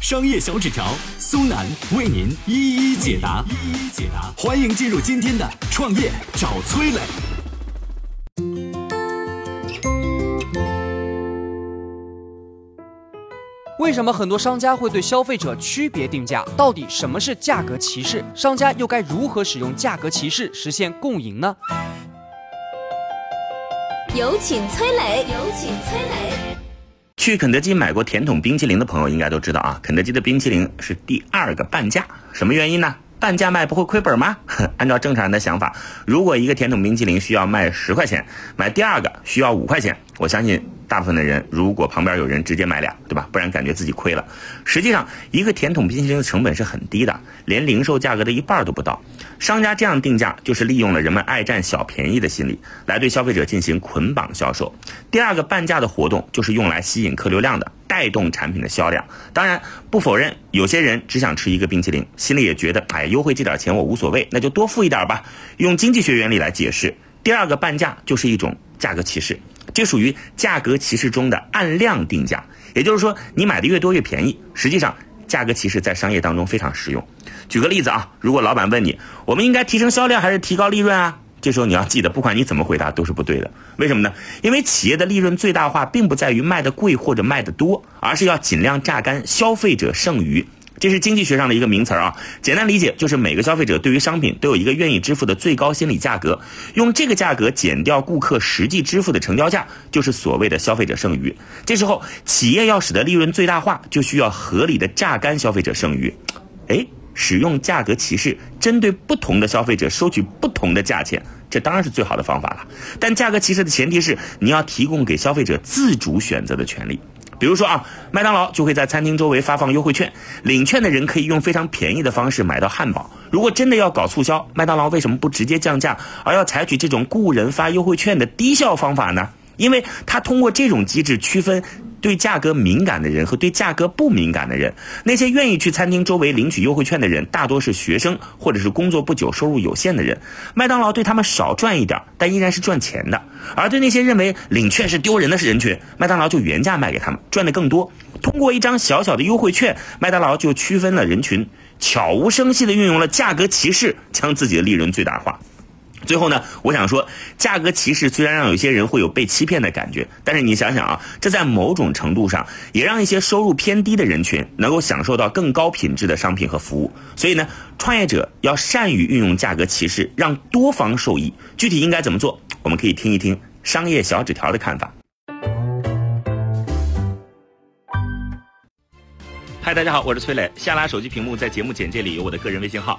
商业小纸条，苏南为您一一解答，一一解答。欢迎进入今天的创业找崔磊。为什么很多商家会对消费者区别定价？到底什么是价格歧视？商家又该如何使用价格歧视实现共赢呢？有请崔磊，有请崔磊。去肯德基买过甜筒冰淇淋的朋友应该都知道啊，肯德基的冰淇淋是第二个半价，什么原因呢？半价卖不会亏本吗？按照正常人的想法，如果一个甜筒冰淇淋需要卖十块钱，买第二个需要五块钱，我相信大部分的人如果旁边有人直接买俩，对吧？不然感觉自己亏了。实际上，一个甜筒冰淇淋的成本是很低的，连零售价格的一半都不到。商家这样定价，就是利用了人们爱占小便宜的心理，来对消费者进行捆绑销售。第二个半价的活动，就是用来吸引客流量的。带动产品的销量，当然不否认有些人只想吃一个冰淇淋，心里也觉得哎，优惠这点钱我无所谓，那就多付一点吧。用经济学原理来解释，第二个半价就是一种价格歧视，这属于价格歧视中的按量定价。也就是说，你买的越多越便宜。实际上，价格歧视在商业当中非常实用。举个例子啊，如果老板问你，我们应该提升销量还是提高利润啊？这时候你要记得，不管你怎么回答都是不对的。为什么呢？因为企业的利润最大化并不在于卖的贵或者卖的多，而是要尽量榨干消费者剩余。这是经济学上的一个名词啊。简单理解就是每个消费者对于商品都有一个愿意支付的最高心理价格，用这个价格减掉顾客实际支付的成交价，就是所谓的消费者剩余。这时候企业要使得利润最大化，就需要合理的榨干消费者剩余。哎。使用价格歧视，针对不同的消费者收取不同的价钱，这当然是最好的方法了。但价格歧视的前提是你要提供给消费者自主选择的权利。比如说啊，麦当劳就会在餐厅周围发放优惠券，领券的人可以用非常便宜的方式买到汉堡。如果真的要搞促销，麦当劳为什么不直接降价，而要采取这种雇人发优惠券的低效方法呢？因为他通过这种机制区分。对价格敏感的人和对价格不敏感的人，那些愿意去餐厅周围领取优惠券的人，大多是学生或者是工作不久、收入有限的人。麦当劳对他们少赚一点，但依然是赚钱的。而对那些认为领券是丢人的是人群，麦当劳就原价卖给他们，赚的更多。通过一张小小的优惠券，麦当劳就区分了人群，悄无声息地运用了价格歧视，将自己的利润最大化。最后呢，我想说，价格歧视虽然让有些人会有被欺骗的感觉，但是你想想啊，这在某种程度上也让一些收入偏低的人群能够享受到更高品质的商品和服务。所以呢，创业者要善于运用价格歧视，让多方受益。具体应该怎么做？我们可以听一听商业小纸条的看法。嗨，大家好，我是崔磊。下拉手机屏幕，在节目简介里有我的个人微信号。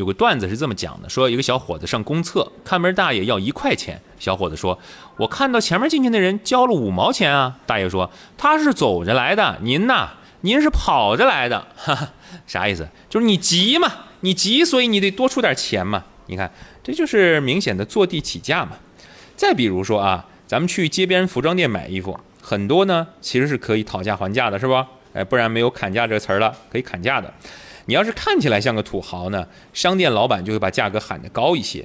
有个段子是这么讲的：说一个小伙子上公厕，看门大爷要一块钱。小伙子说：“我看到前面进去的人交了五毛钱啊。”大爷说：“他是走着来的，您呐，您是跑着来的。”哈哈，啥意思？就是你急嘛，你急，所以你得多出点钱嘛。你看，这就是明显的坐地起价嘛。再比如说啊，咱们去街边服装店买衣服，很多呢其实是可以讨价还价的，是吧？哎，不然没有砍价这个词儿了，可以砍价的。你要是看起来像个土豪呢，商店老板就会把价格喊得高一些。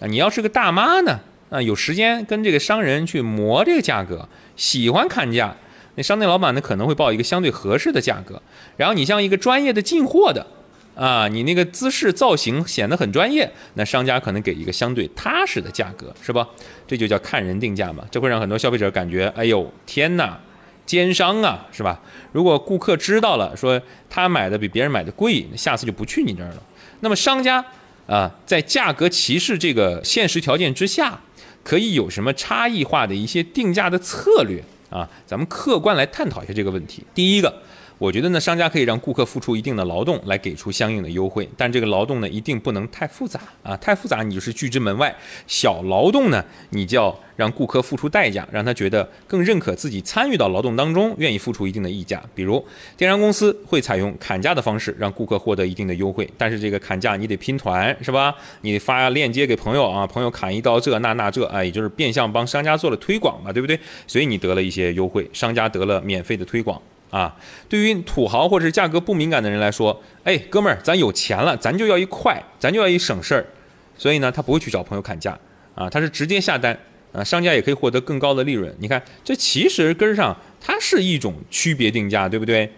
啊，你要是个大妈呢，啊，有时间跟这个商人去磨这个价格，喜欢砍价，那商店老板呢可能会报一个相对合适的价格。然后你像一个专业的进货的，啊，你那个姿势造型显得很专业，那商家可能给一个相对踏实的价格，是吧？这就叫看人定价嘛，这会让很多消费者感觉，哎呦，天哪！奸商啊，是吧？如果顾客知道了，说他买的比别人买的贵，那下次就不去你这儿了。那么商家啊，在价格歧视这个现实条件之下，可以有什么差异化的一些定价的策略啊，咱们客观来探讨一下这个问题。第一个。我觉得呢，商家可以让顾客付出一定的劳动来给出相应的优惠，但这个劳动呢一定不能太复杂啊，太复杂你就是拒之门外。小劳动呢，你就要让顾客付出代价，让他觉得更认可自己参与到劳动当中，愿意付出一定的溢价。比如电商公司会采用砍价的方式，让顾客获得一定的优惠，但是这个砍价你得拼团是吧？你发链接给朋友啊，朋友砍一刀这那那这啊，也就是变相帮商家做了推广嘛，对不对？所以你得了一些优惠，商家得了免费的推广。啊，对于土豪或者是价格不敏感的人来说，哎，哥们儿，咱有钱了，咱就要一快，咱就要一省事儿，所以呢，他不会去找朋友砍价啊，他是直接下单啊，商家也可以获得更高的利润。你看，这其实根儿上它是一种区别定价，对不对？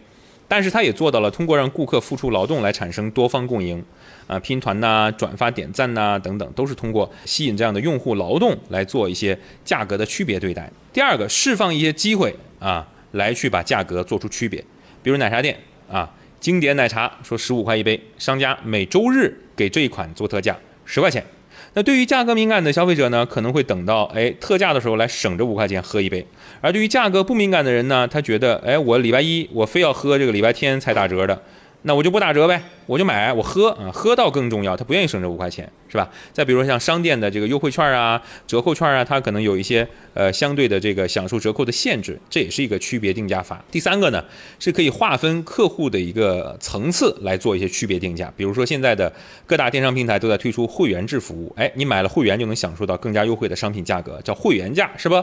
但是他也做到了通过让顾客付出劳动来产生多方共赢啊，拼团呐、转发点赞呐等等，都是通过吸引这样的用户劳动来做一些价格的区别对待。第二个，释放一些机会啊。来去把价格做出区别，比如奶茶店啊，经典奶茶说十五块一杯，商家每周日给这一款做特价十块钱。那对于价格敏感的消费者呢，可能会等到哎特价的时候来省这五块钱喝一杯；而对于价格不敏感的人呢，他觉得哎我礼拜一我非要喝这个礼拜天才打折的。那我就不打折呗，我就买，我喝啊，喝到更重要。他不愿意省这五块钱，是吧？再比如说像商店的这个优惠券啊、折扣券啊，它可能有一些呃相对的这个享受折扣的限制，这也是一个区别定价法。第三个呢，是可以划分客户的一个层次来做一些区别定价。比如说现在的各大电商平台都在推出会员制服务，哎，你买了会员就能享受到更加优惠的商品价格，叫会员价，是吧？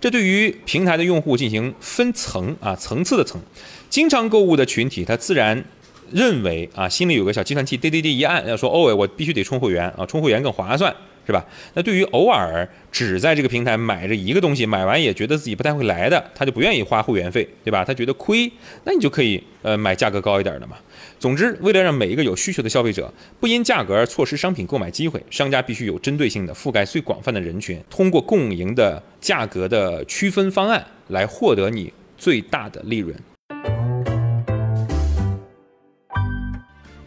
这对于平台的用户进行分层啊层次的层，经常购物的群体，他自然。认为啊，心里有个小计算器，滴滴滴一按，要说哦，我必须得充会员啊，充会员更划算，是吧？那对于偶尔只在这个平台买这一个东西，买完也觉得自己不太会来的，他就不愿意花会员费，对吧？他觉得亏，那你就可以呃买价格高一点的嘛。总之，为了让每一个有需求的消费者不因价格而错失商品购买机会，商家必须有针对性的覆盖最广泛的人群，通过共赢的价格的区分方案来获得你最大的利润。